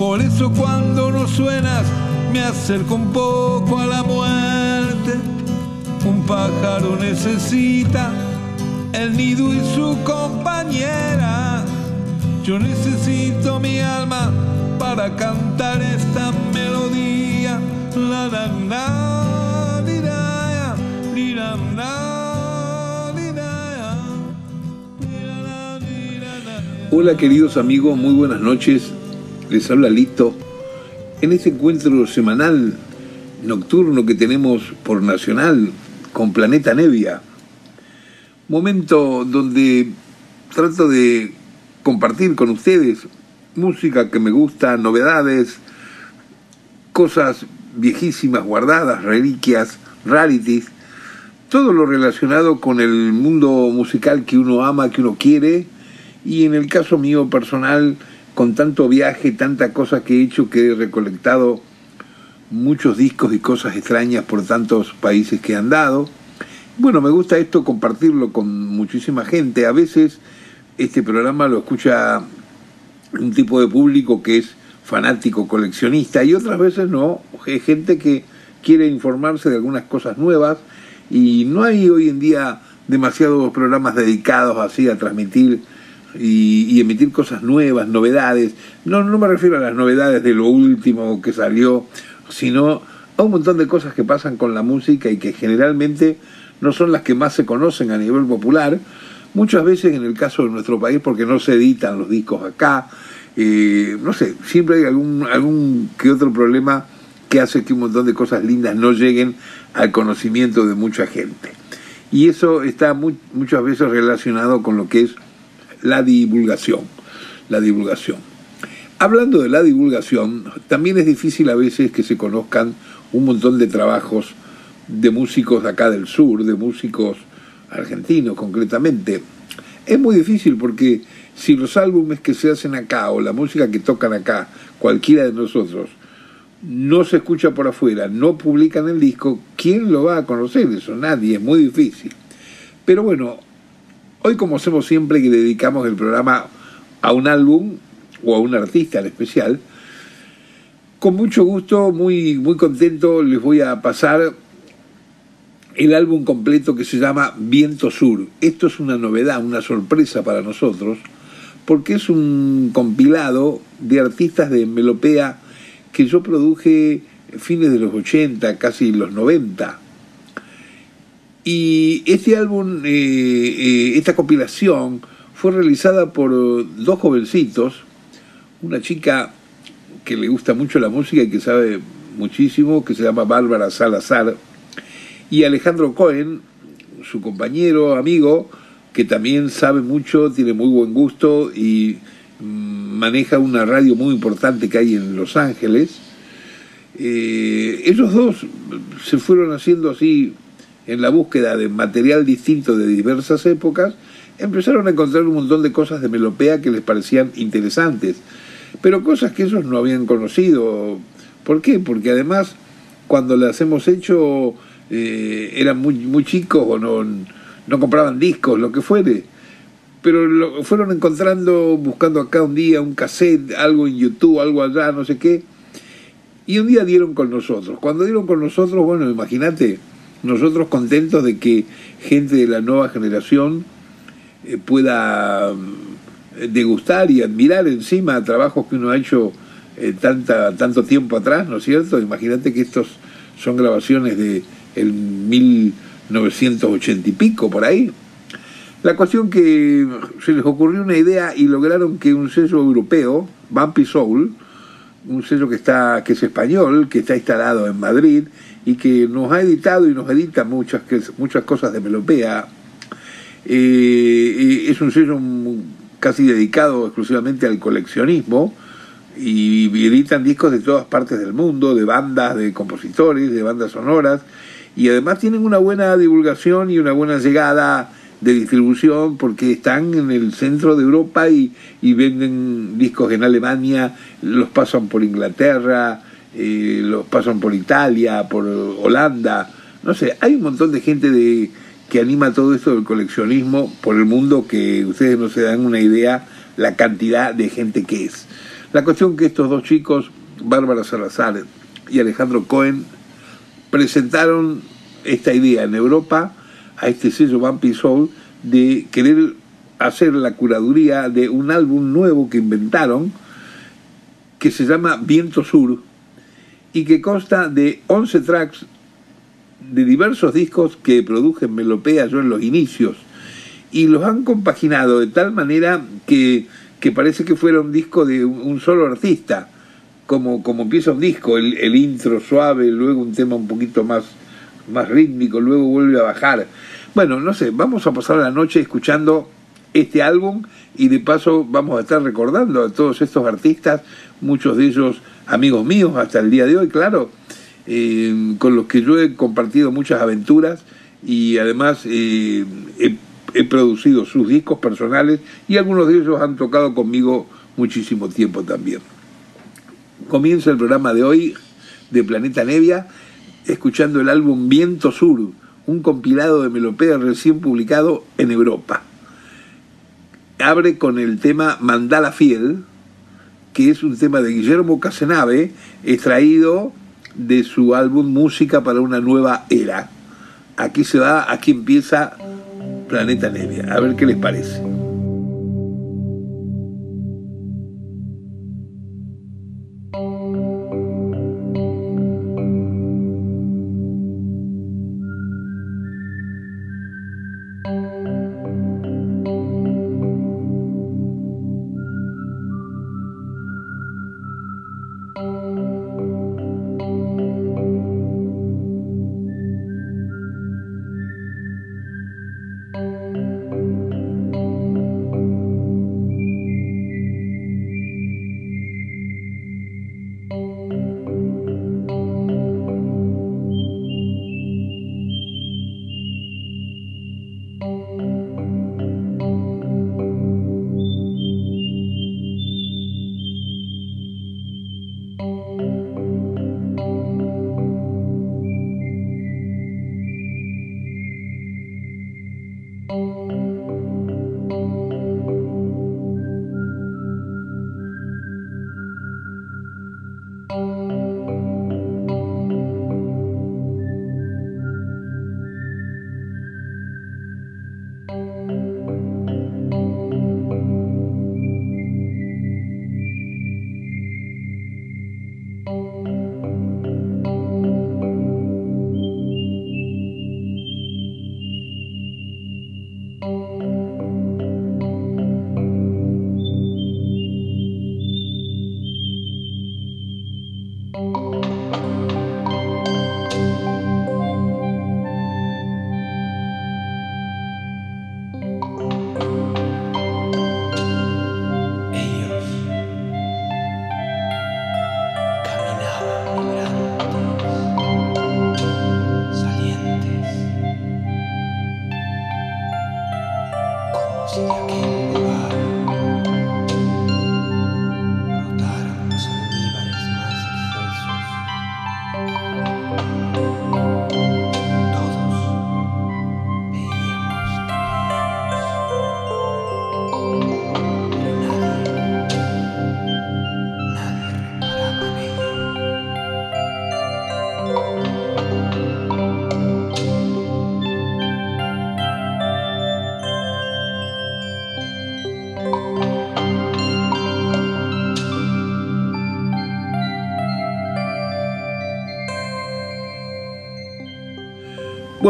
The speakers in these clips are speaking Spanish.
Por eso cuando no suenas me acerco un poco a la muerte. Un pájaro necesita el nido y su compañera. Yo necesito mi alma para cantar esta melodía. La, la, la. Hola queridos amigos, muy buenas noches. Les habla Lito. En este encuentro semanal nocturno que tenemos por Nacional con Planeta Nevia, momento donde trato de compartir con ustedes música que me gusta, novedades, cosas viejísimas guardadas, reliquias, rarities, todo lo relacionado con el mundo musical que uno ama, que uno quiere, y en el caso mío personal, con tanto viaje, tanta cosa que he hecho, que he recolectado muchos discos y cosas extrañas por tantos países que he andado. Bueno, me gusta esto compartirlo con muchísima gente. A veces este programa lo escucha un tipo de público que es fanático, coleccionista, y otras veces no, es gente que quiere informarse de algunas cosas nuevas y no hay hoy en día demasiados programas dedicados así a transmitir y, y emitir cosas nuevas, novedades. No, no me refiero a las novedades de lo último que salió, sino a un montón de cosas que pasan con la música y que generalmente no son las que más se conocen a nivel popular, muchas veces en el caso de nuestro país porque no se editan los discos acá, eh, no sé, siempre hay algún, algún que otro problema que hace que un montón de cosas lindas no lleguen al conocimiento de mucha gente. Y eso está muchas veces relacionado con lo que es la divulgación. La divulgación. Hablando de la divulgación, también es difícil a veces que se conozcan un montón de trabajos de músicos de acá del sur, de músicos argentinos concretamente. Es muy difícil porque si los álbumes que se hacen acá o la música que tocan acá, cualquiera de nosotros, no se escucha por afuera, no publican el disco, ¿quién lo va a conocer? Eso nadie, es muy difícil. Pero bueno, hoy como hacemos siempre que dedicamos el programa a un álbum o a un artista en especial, con mucho gusto, muy, muy contento, les voy a pasar el álbum completo que se llama Viento Sur. Esto es una novedad, una sorpresa para nosotros, porque es un compilado de artistas de melopea que yo produje fines de los 80, casi los 90. Y este álbum, eh, eh, esta compilación, fue realizada por dos jovencitos, una chica que le gusta mucho la música y que sabe muchísimo, que se llama Bárbara Salazar, y Alejandro Cohen, su compañero, amigo, que también sabe mucho, tiene muy buen gusto y maneja una radio muy importante que hay en Los Ángeles. Eh, ellos dos se fueron haciendo así en la búsqueda de material distinto de diversas épocas, empezaron a encontrar un montón de cosas de melopea que les parecían interesantes, pero cosas que ellos no habían conocido. ¿Por qué? Porque además cuando las hemos hecho eh, eran muy, muy chicos o no, no compraban discos, lo que fuere. Pero fueron encontrando, buscando acá un día un cassette, algo en YouTube, algo allá, no sé qué. Y un día dieron con nosotros. Cuando dieron con nosotros, bueno, imagínate, nosotros contentos de que gente de la nueva generación eh, pueda eh, degustar y admirar encima trabajos que uno ha hecho eh, tanta, tanto tiempo atrás, ¿no es cierto? Imagínate que estos son grabaciones de el 1980 y pico, por ahí. La cuestión que se les ocurrió una idea y lograron que un sello europeo, Bumpy Soul, un sello que está que es español, que está instalado en Madrid y que nos ha editado y nos edita muchas muchas cosas de melopea. Eh, es un sello casi dedicado exclusivamente al coleccionismo y editan discos de todas partes del mundo, de bandas, de compositores, de bandas sonoras, y además tienen una buena divulgación y una buena llegada de distribución porque están en el centro de Europa y, venden discos en Alemania, los pasan por Inglaterra, eh, los pasan por Italia, por Holanda, no sé, hay un montón de gente de, que anima todo esto del coleccionismo por el mundo que ustedes no se dan una idea la cantidad de gente que es. La cuestión que estos dos chicos, Bárbara Salazar y Alejandro Cohen, presentaron esta idea en Europa a este sello Vampy Soul de querer hacer la curaduría de un álbum nuevo que inventaron que se llama Viento Sur y que consta de 11 tracks de diversos discos que produjen Melopea yo en los inicios y los han compaginado de tal manera que que parece que fuera un disco de un solo artista, como, como empieza un disco, el, intro suave, luego un tema un poquito más, más rítmico, luego vuelve a bajar. Bueno, no sé, vamos a pasar la noche escuchando este álbum y de paso vamos a estar recordando a todos estos artistas, muchos de ellos amigos míos hasta el día de hoy, claro, eh, con los que yo he compartido muchas aventuras y además eh, he he producido sus discos personales y algunos de ellos han tocado conmigo muchísimo tiempo también. Comienza el programa de hoy de Planeta Nevia escuchando el álbum Viento Sur, un compilado de melopea recién publicado en Europa. Abre con el tema Mandala Fiel, que es un tema de Guillermo Casenave, extraído de su álbum Música para una nueva era. Aquí se va, aquí empieza Planeta Nevia. A ver qué les parece.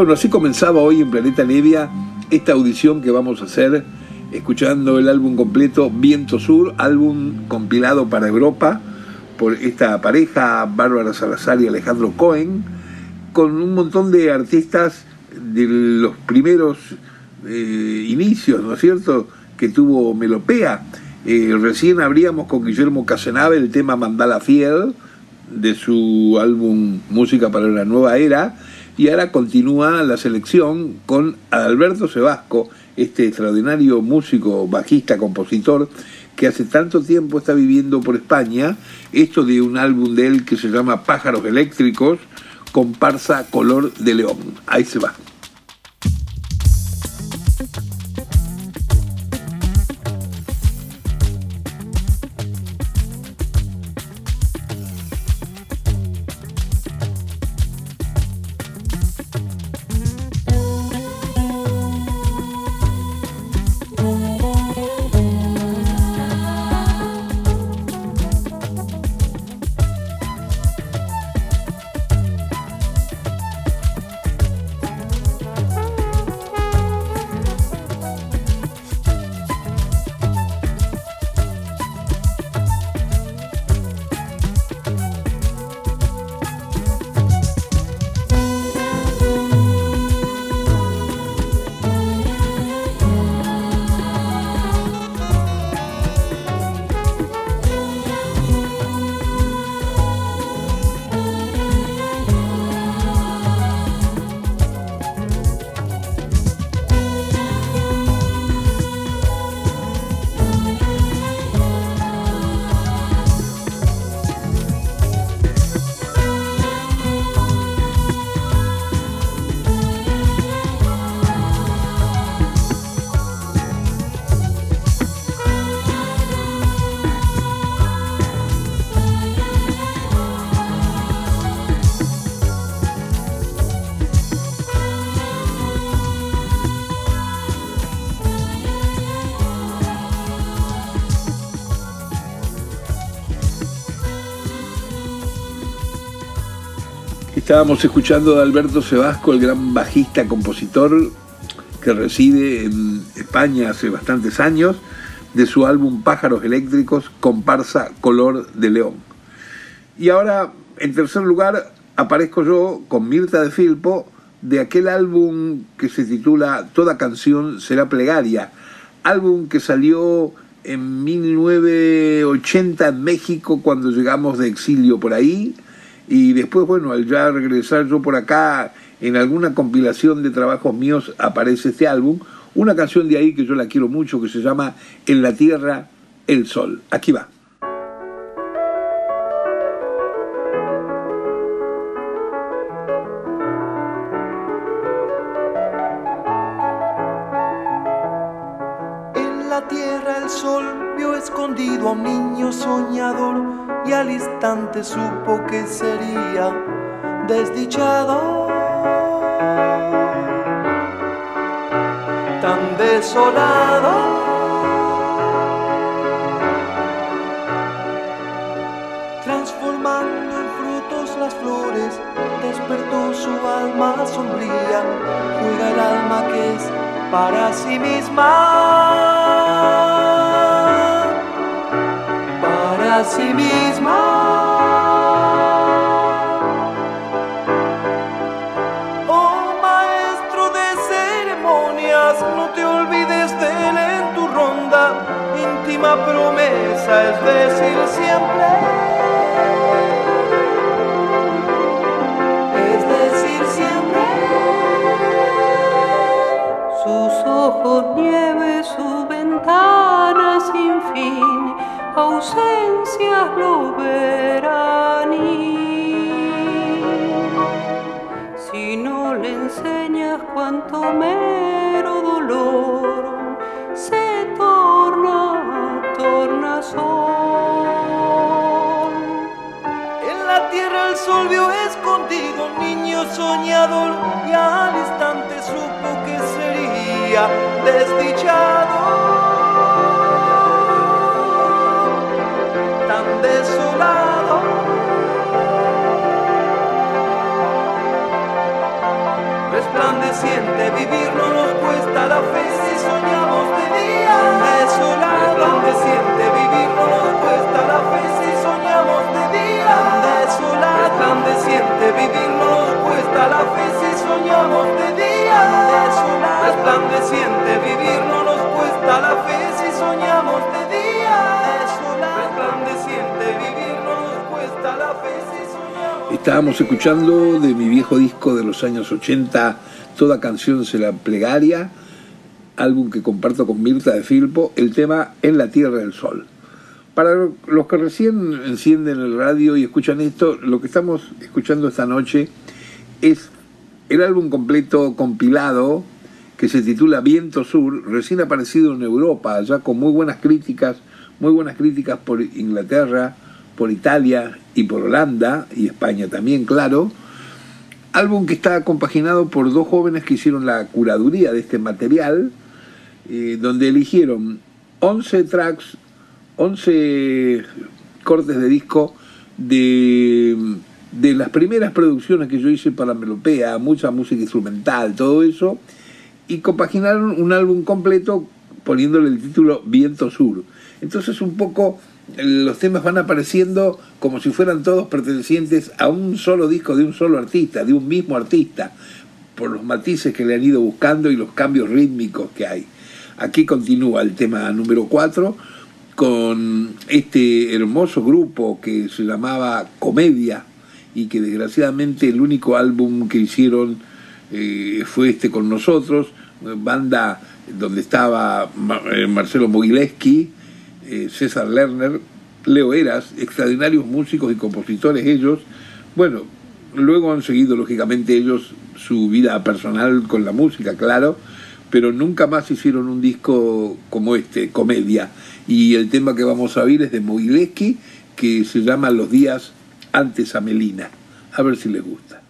Bueno, así comenzaba hoy en Planeta Nevia esta audición que vamos a hacer escuchando el álbum completo Viento Sur, álbum compilado para Europa por esta pareja, Bárbara Salazar y Alejandro Cohen, con un montón de artistas de los primeros eh, inicios, ¿no es cierto?, que tuvo Melopea. Eh, recién abríamos con Guillermo Casenave el tema Mandala Fiel de su álbum Música para la Nueva Era y ahora continúa la selección con Alberto Sebasco, este extraordinario músico, bajista, compositor que hace tanto tiempo está viviendo por España, esto de un álbum de él que se llama Pájaros Eléctricos, comparsa color de león. Ahí se va. Estábamos escuchando a Alberto Sebasco, el gran bajista, compositor que reside en España hace bastantes años, de su álbum Pájaros Eléctricos, comparsa Color de León. Y ahora, en tercer lugar, aparezco yo con Mirta de Filpo, de aquel álbum que se titula Toda canción será plegaria, álbum que salió en 1980 en México cuando llegamos de exilio por ahí, y después, bueno, al ya regresar yo por acá, en alguna compilación de trabajos míos aparece este álbum, una canción de ahí que yo la quiero mucho, que se llama En la Tierra, el Sol. Aquí va. En la Tierra el Sol vio escondido a un niño soñador y al instante supo que sería desdichado. Tan desolado. Transformando en frutos las flores, despertó su alma sombría, juega el alma que es para sí misma tu ronda. Íntima promesa es decir siempre. Es decir siempre. Sus ojos nieve, su lo verán si no le enseñas cuánto mero dolor se torna tornasol en la tierra el sol vio escondido niño soñador y al instante supo que sería desdichado Resplandeciente vivir no nos cuesta la fe si soñamos de día. Desolado. Resplandeciente vivir no nos cuesta Estábamos escuchando de mi viejo disco de los años 80, Toda canción se la plegaria, álbum que comparto con Mirta de Filpo, el tema En la Tierra del Sol. Para los que recién encienden el radio y escuchan esto, lo que estamos escuchando esta noche es el álbum completo compilado que se titula Viento Sur, recién aparecido en Europa, ya con muy buenas críticas, muy buenas críticas por Inglaterra, por Italia y por Holanda y España también, claro. Álbum que está compaginado por dos jóvenes que hicieron la curaduría de este material, eh, donde eligieron 11 tracks 11 cortes de disco de, de las primeras producciones que yo hice para Melopea, mucha música instrumental, todo eso, y compaginaron un álbum completo poniéndole el título Viento Sur. Entonces un poco los temas van apareciendo como si fueran todos pertenecientes a un solo disco de un solo artista, de un mismo artista, por los matices que le han ido buscando y los cambios rítmicos que hay. Aquí continúa el tema número 4 con este hermoso grupo que se llamaba Comedia y que desgraciadamente el único álbum que hicieron eh, fue este con nosotros, banda donde estaba eh, Marcelo Mogileski, eh, César Lerner, Leo Eras, extraordinarios músicos y compositores ellos. Bueno, luego han seguido lógicamente ellos su vida personal con la música, claro, pero nunca más hicieron un disco como este, Comedia y el tema que vamos a oír es de Mogileski, que se llama Los días antes a Melina. A ver si les gusta.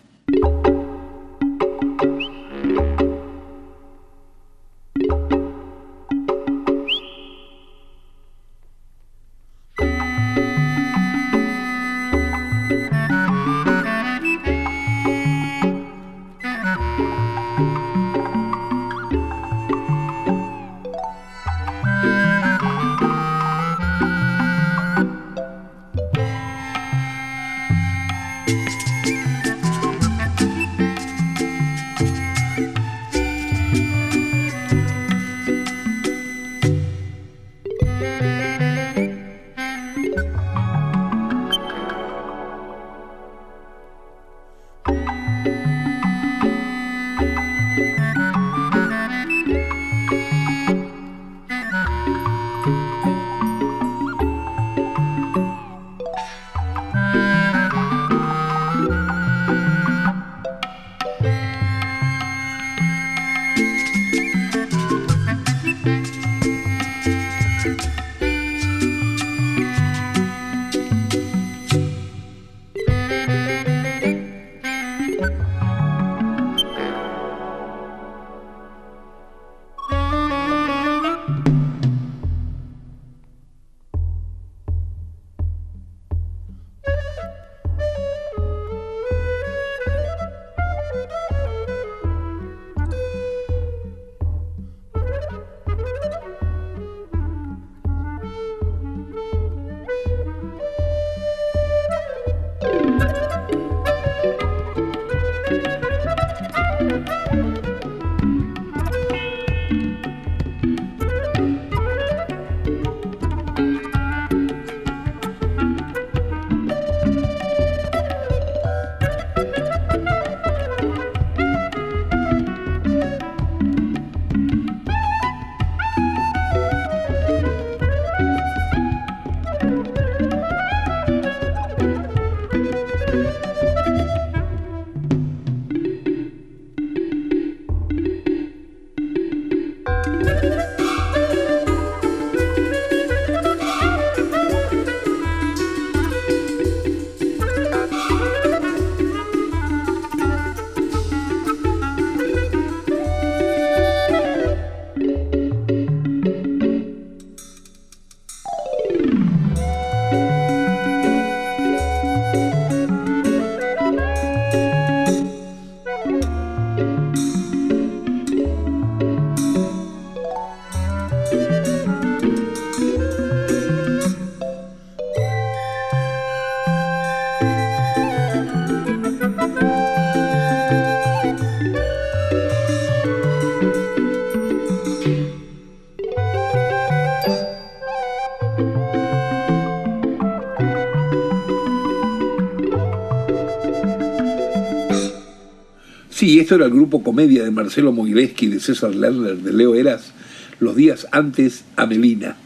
Sí, esto era el grupo Comedia de Marcelo Mogileski, de César Lerner, de Leo Eras, Los días antes a Melina.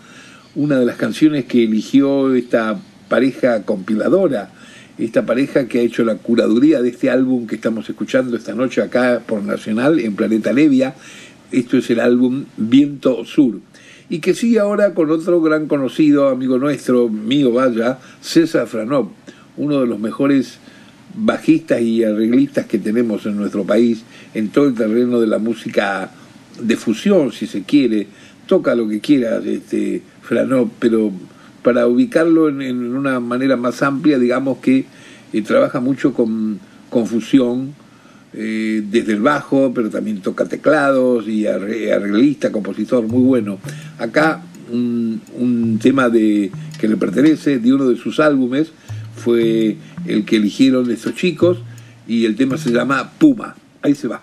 Una de las canciones que eligió esta pareja compiladora, esta pareja que ha hecho la curaduría de este álbum que estamos escuchando esta noche acá por Nacional en Planeta Nevia. Esto es el álbum Viento Sur. Y que sigue ahora con otro gran conocido, amigo nuestro, mío vaya, César Franov, uno de los mejores bajistas y arreglistas que tenemos en nuestro país en todo el terreno de la música de fusión, si se quiere. Toca lo que quiera, este, Franov, pero para ubicarlo en, una manera más amplia, digamos que eh, trabaja mucho con, con fusión, eh, desde el bajo, pero también toca teclados y arreglista, compositor, muy bueno. Acá un, un tema de, que le pertenece de uno de sus álbumes fue el que eligieron estos chicos y el tema se llama Puma. Ahí se va.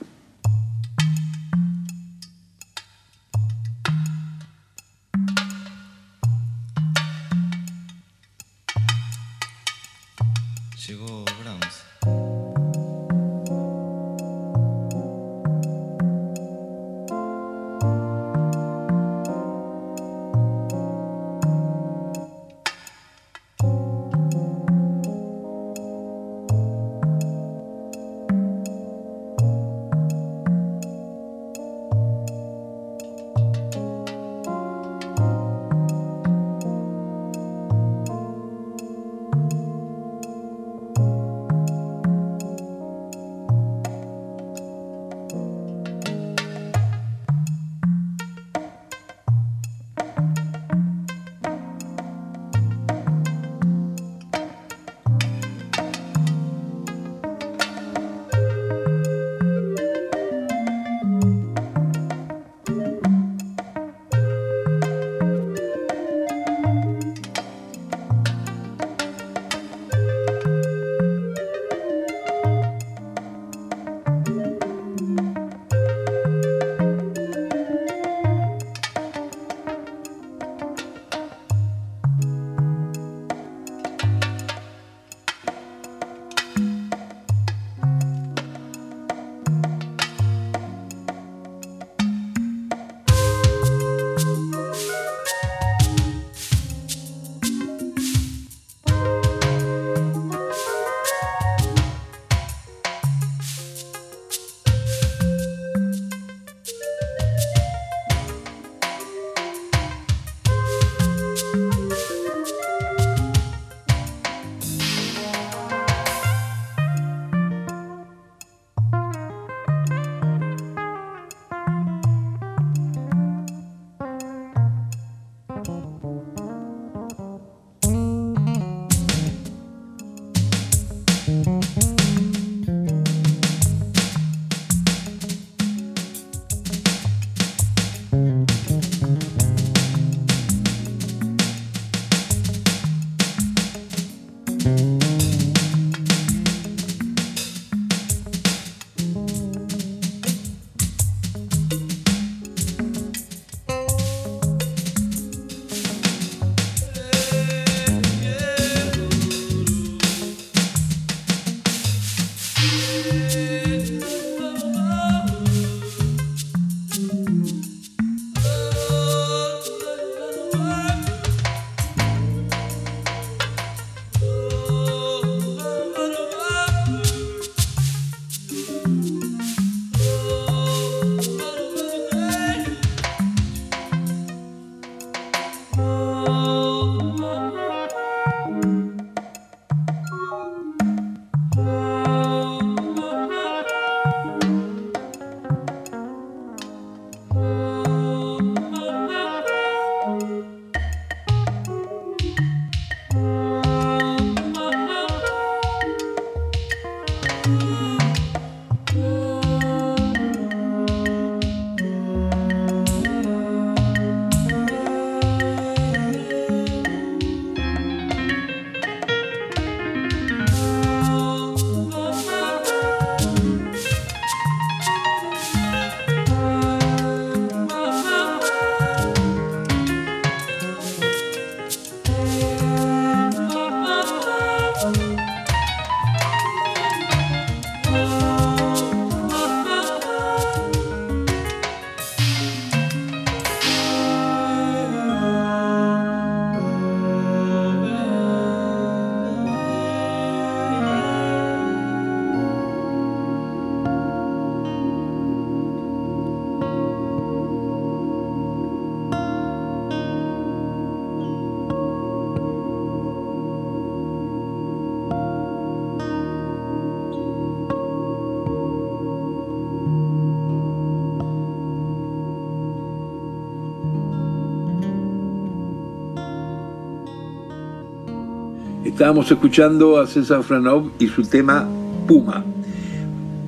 Estábamos escuchando a César Franov y su tema Puma.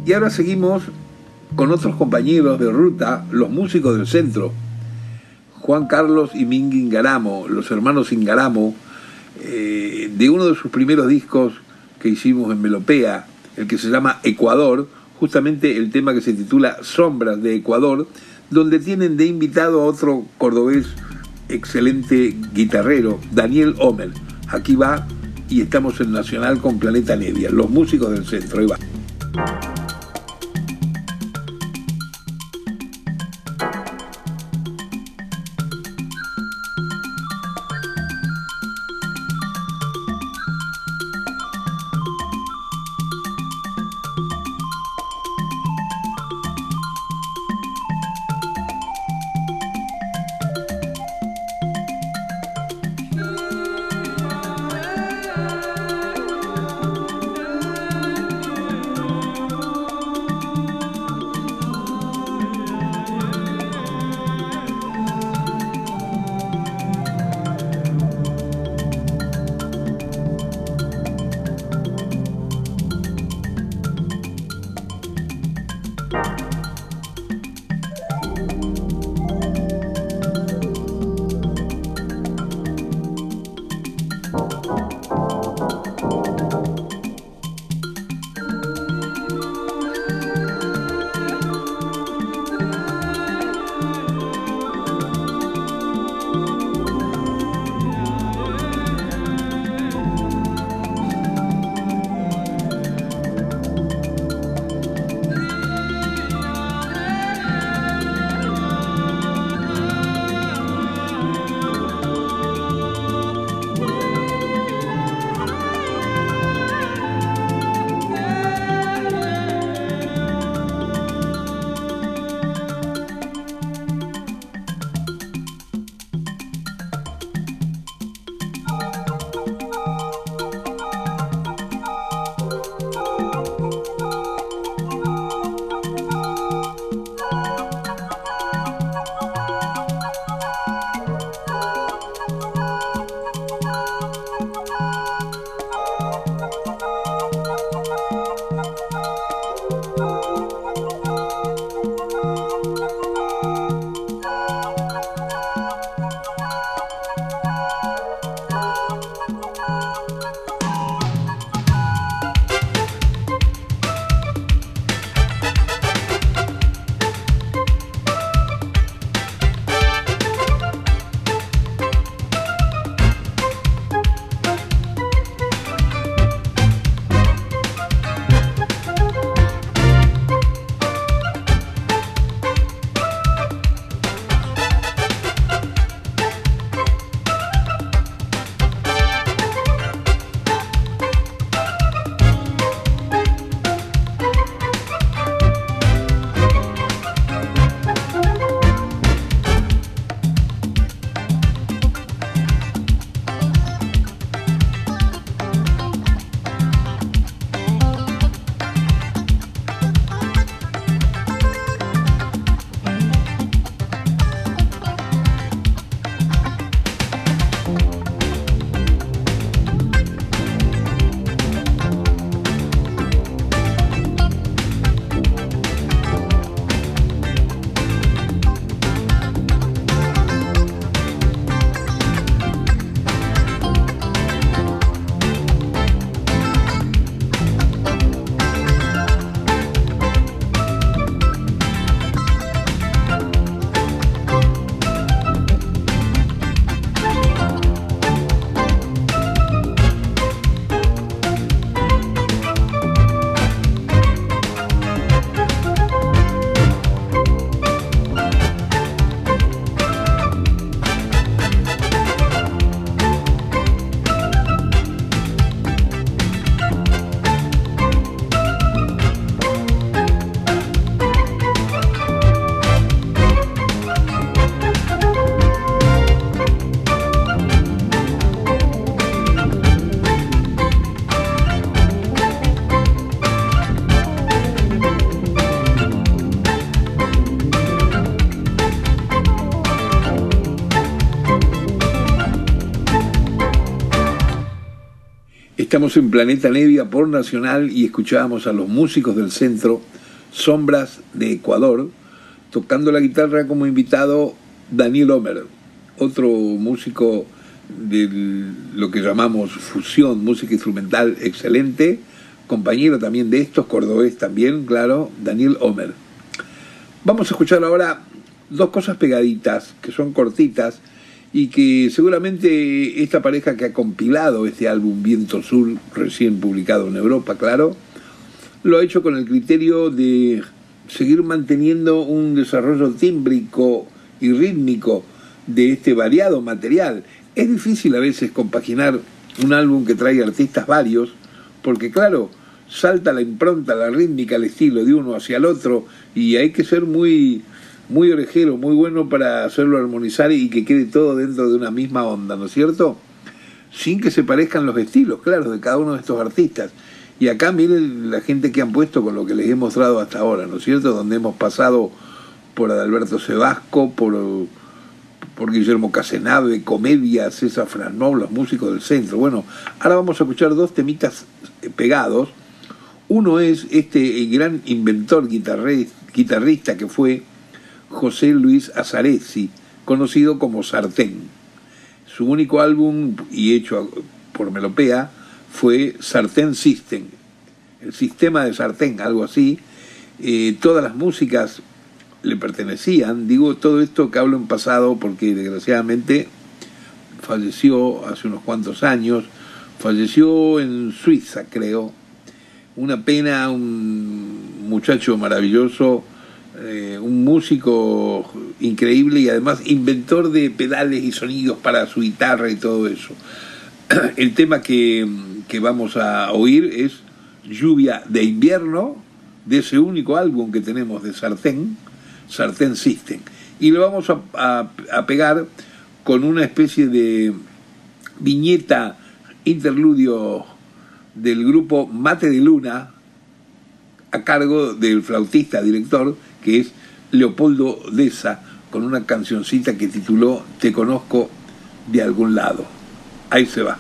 Y ahora seguimos con otros compañeros de ruta, los músicos del centro. Juan Carlos y Mingi Ingaramo, los hermanos Ingaramo, eh, de uno de sus primeros discos que hicimos en Melopea, el que se llama Ecuador, justamente el tema que se titula Sombras de Ecuador, donde tienen de invitado a otro cordobés excelente guitarrero, Daniel Homer. Aquí va y estamos en Nacional con Planeta Nevia, los músicos del centro. Ahí. Estamos en Planeta Nevia por Nacional y escuchábamos a los músicos del centro, Sombras de Ecuador, tocando la guitarra como invitado Daniel Homer, otro músico de lo que llamamos fusión, música instrumental excelente, compañero también de estos, cordobés también, claro, Daniel Homer. Vamos a escuchar ahora dos cosas pegaditas, que son cortitas, y que seguramente esta pareja que ha compilado este álbum Viento Sur, recién publicado en Europa, claro, lo ha hecho con el criterio de seguir manteniendo un desarrollo tímbrico y rítmico de este variado material. Es difícil a veces compaginar un álbum que trae artistas varios, porque claro, salta la impronta, la rítmica, el estilo de uno hacia el otro, y hay que ser muy muy orejero, muy bueno para hacerlo armonizar y que quede todo dentro de una misma onda, ¿no es cierto? Sin que se parezcan los estilos, claro, de cada uno de estos artistas. Y acá miren la gente que han puesto con lo que les he mostrado hasta ahora, ¿no es cierto? Donde hemos pasado por Adalberto Sebasco, por, por Guillermo Casenave, Comedia, César Franov, los músicos del centro. Bueno, ahora vamos a escuchar dos temitas pegados. Uno es este gran inventor guitarrista que fue José Luis Azaresi, conocido como Sartén. Su único álbum, y hecho por Melopea, fue Sartén System, el sistema de Sartén, algo así. Eh, todas las músicas le pertenecían. Digo todo esto que hablo en pasado porque desgraciadamente falleció hace unos cuantos años. Falleció en Suiza, creo. Una pena, un muchacho maravilloso eh, un músico increíble y además inventor de pedales y sonidos para su guitarra y todo eso. El tema que, vamos a oír es Lluvia de invierno, de ese único álbum que tenemos de Sartén, Sartén System. Y lo vamos a, a pegar con una especie de viñeta interludio del grupo Mate de Luna, a cargo del flautista director que es Leopoldo Deza, con una cancioncita que tituló Te conozco de algún lado. Ahí se va.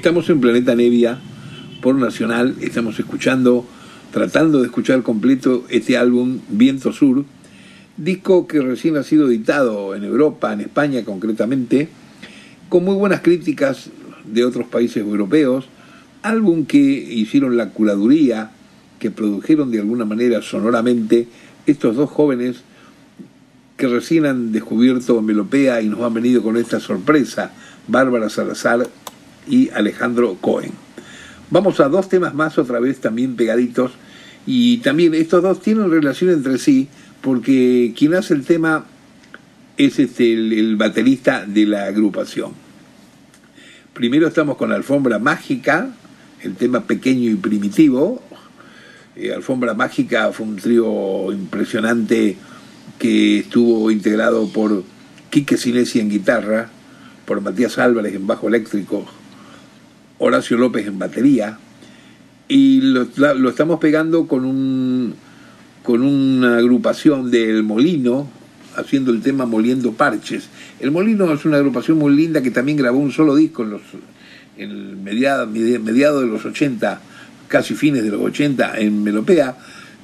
Estamos en Planeta Nevia por Nacional, estamos escuchando, tratando de escuchar completo este álbum Viento Sur, disco que recién ha sido editado en Europa, en España concretamente, con muy buenas críticas de otros países europeos, álbum que hicieron la curaduría, que produjeron de alguna manera sonoramente estos dos jóvenes que recién han descubierto Melopea y nos han venido con esta sorpresa, Bárbara Salazar y Alejandro Cohen. Vamos a dos temas más otra vez también pegaditos y también estos dos tienen relación entre sí porque quien hace el tema es este, el, baterista de la agrupación. Primero estamos con Alfombra Mágica, el tema pequeño y primitivo. Eh, Alfombra Mágica fue un trío impresionante que estuvo integrado por Quique Sinesi en guitarra, por Matías Álvarez en bajo eléctrico, Horacio López en batería, y lo, estamos pegando con, un, con una agrupación del Molino, haciendo el tema Moliendo Parches. El Molino es una agrupación muy linda que también grabó un solo disco en los en mediado, mediado de los 80, casi fines de los 80 en Melopea.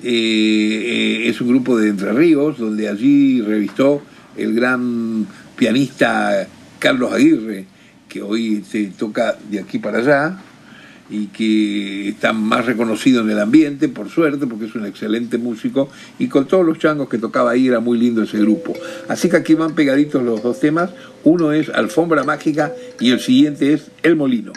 Eh, eh, es un grupo de Entre Ríos, donde allí revistó el gran pianista Carlos Aguirre, hoy se toca de aquí para allá y que está más reconocido en el ambiente, por suerte, porque es un excelente músico, y con todos los changos que tocaba ahí era muy lindo ese grupo. Así que aquí van pegaditos los dos temas, uno es Alfombra Mágica y el siguiente es El Molino.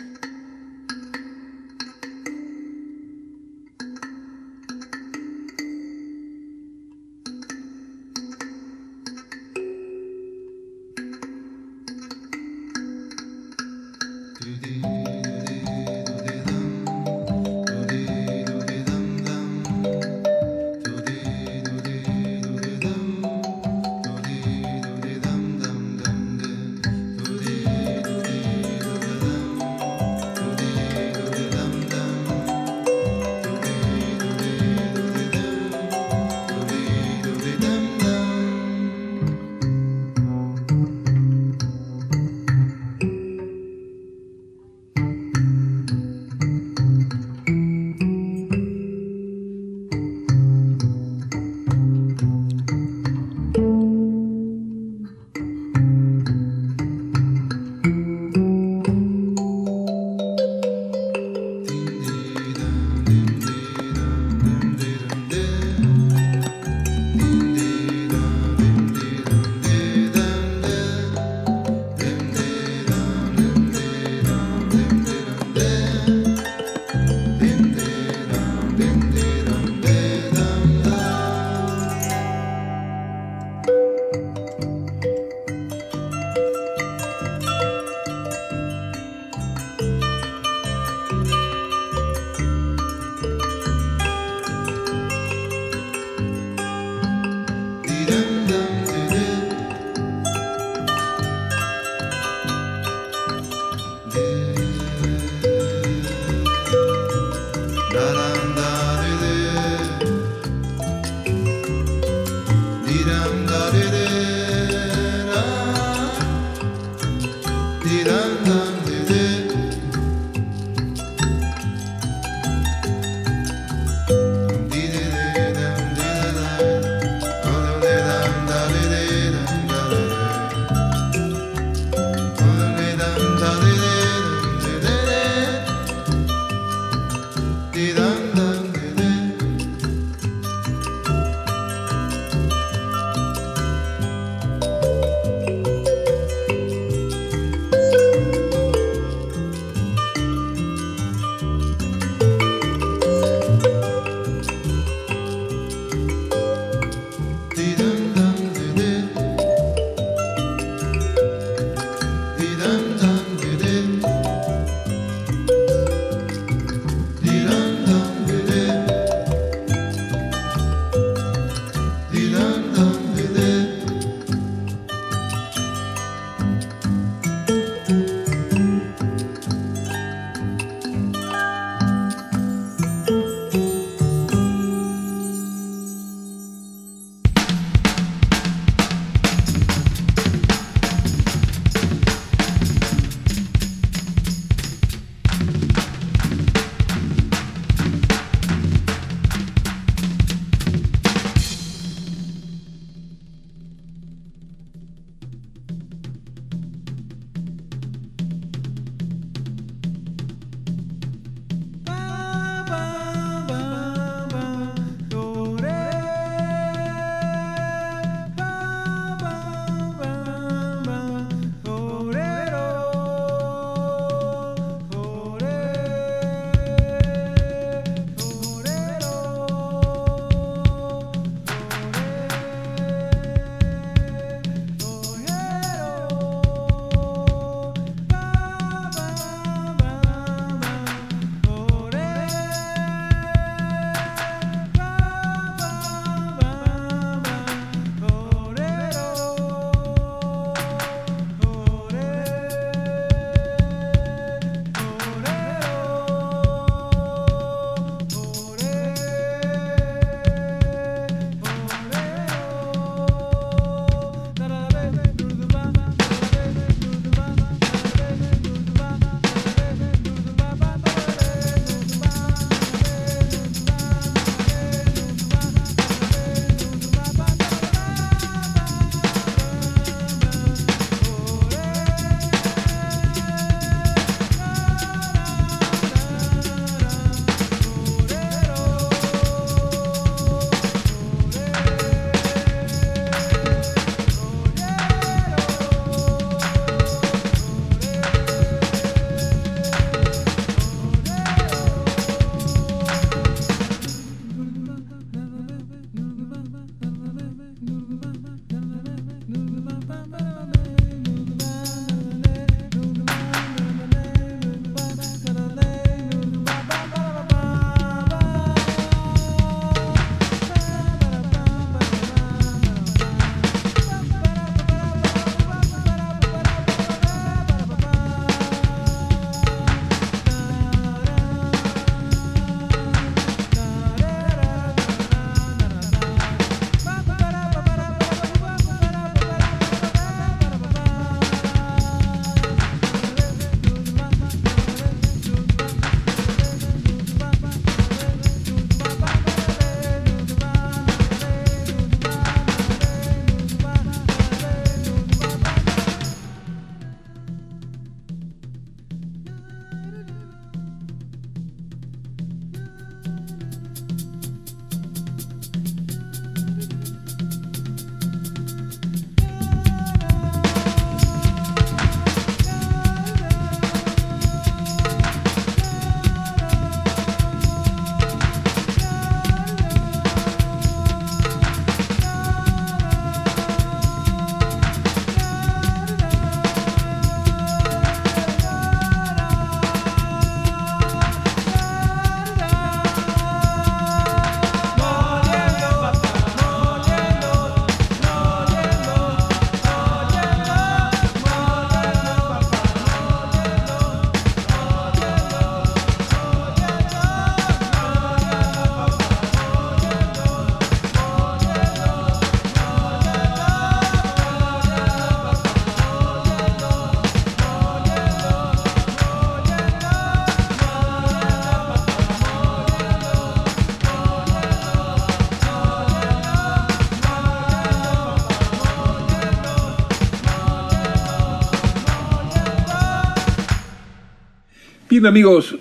Bien amigos,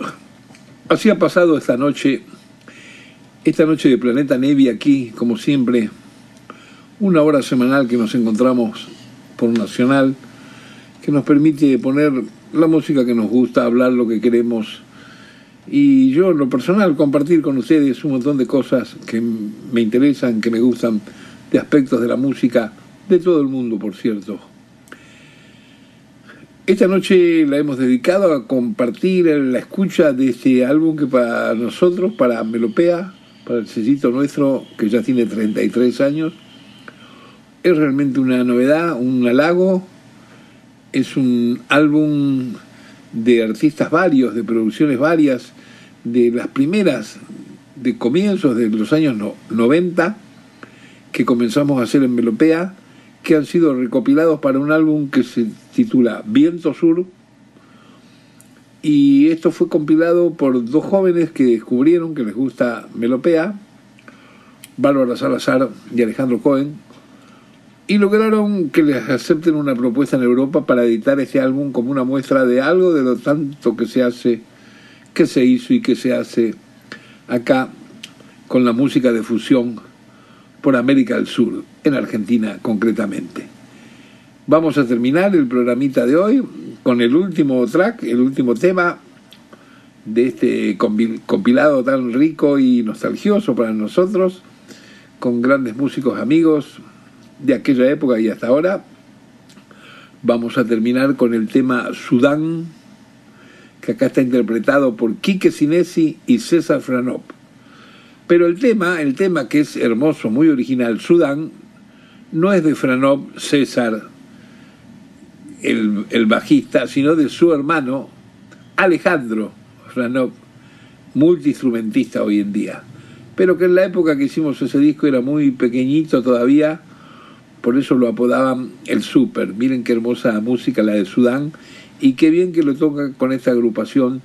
así ha pasado esta noche, esta noche de Planeta Nevi aquí, como siempre, una hora semanal que nos encontramos por Nacional, que nos permite poner la música que nos gusta, hablar lo que queremos y yo en lo personal compartir con ustedes un montón de cosas que me interesan, que me gustan, de aspectos de la música, de todo el mundo, por cierto. Esta noche la hemos dedicado a compartir la escucha de este álbum que para nosotros, para Melopea, para el sellito nuestro, que ya tiene 33 años, es realmente una novedad, un halago. Es un álbum de artistas varios, de producciones varias, de las primeras, de comienzos de los años 90, que comenzamos a hacer en Melopea que han sido recopilados para un álbum que se titula Viento Sur. Y esto fue compilado por dos jóvenes que descubrieron que les gusta Melopea, Bárbara Salazar y Alejandro Cohen, y lograron que les acepten una propuesta en Europa para editar este álbum como una muestra de algo de lo tanto que se hace, que se hizo y que se hace acá con la música de fusión por América del Sur, en Argentina concretamente. Vamos a terminar el programita de hoy con el último track, el último tema de este compilado tan rico y nostalgioso para nosotros, con grandes músicos amigos de aquella época y hasta ahora. Vamos a terminar con el tema Sudán, que acá está interpretado por Quique Sinesi y César Franop. Pero el tema, el tema que es hermoso, muy original, Sudán, no es de Franov César, el, bajista, sino de su hermano Alejandro Franov, multiinstrumentista hoy en día. Pero que en la época que hicimos ese disco era muy pequeñito todavía, por eso lo apodaban el Super. Miren qué hermosa música la de Sudán y qué bien que lo toca con esta agrupación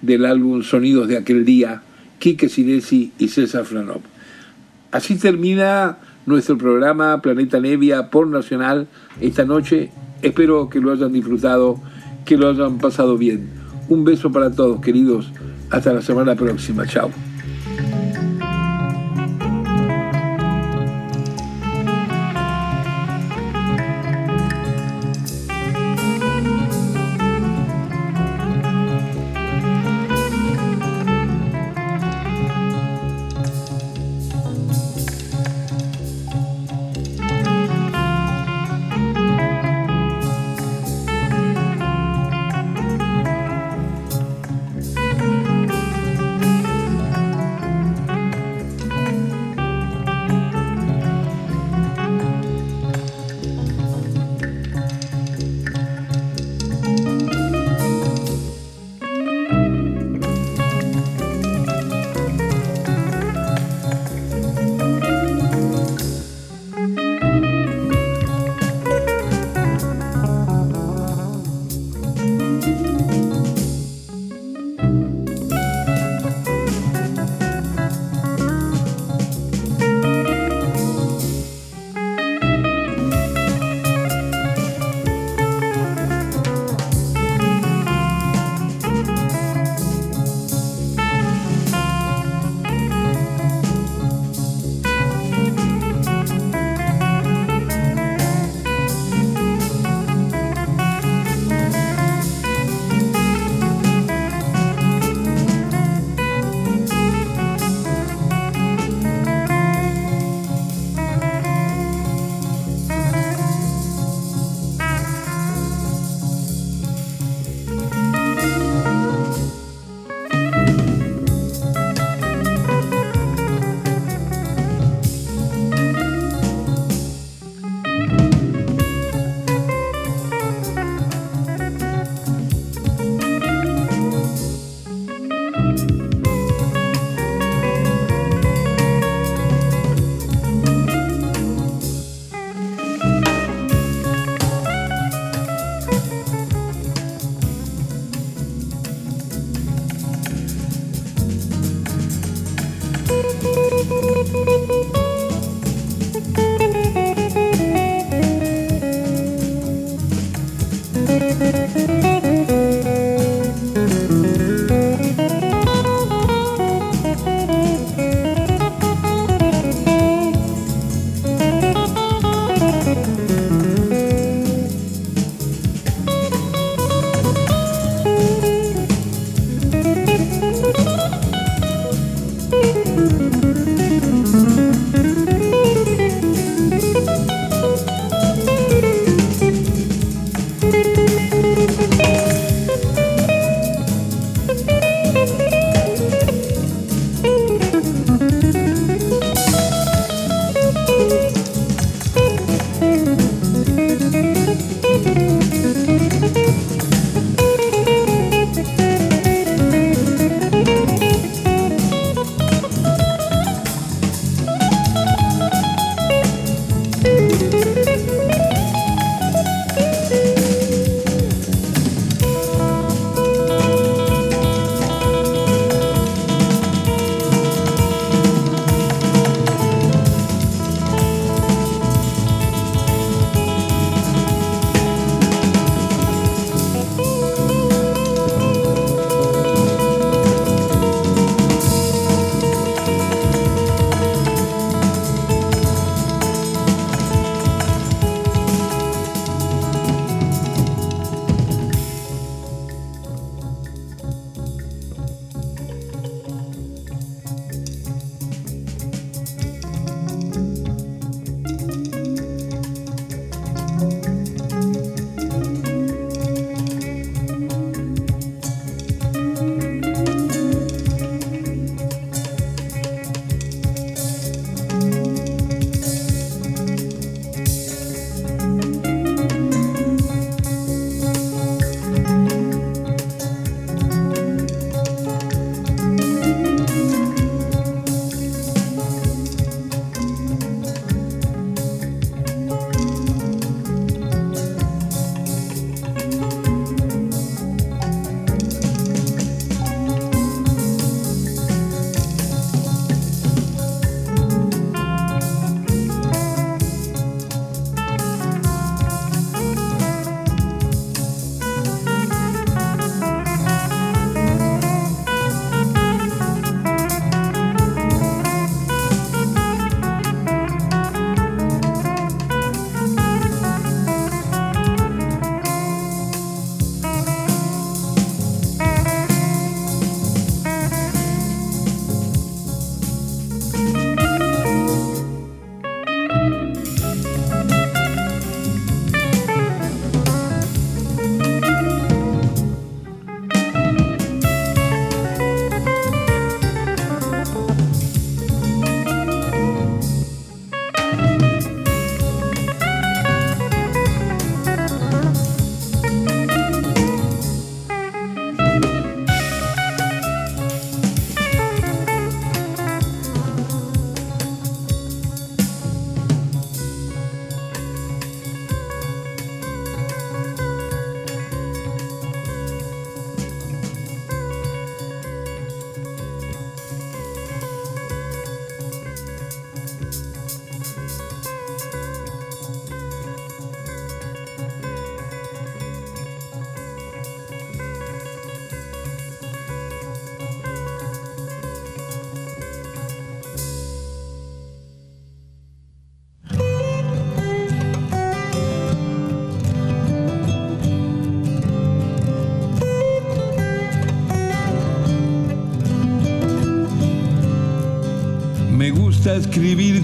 del álbum Sonidos de aquel día Quique Sinesi y César Franov. Así termina nuestro programa Planeta Nevia por Nacional esta noche. Espero que lo hayan disfrutado, que lo hayan pasado bien. Un beso para todos, queridos. Hasta la semana próxima. Chao.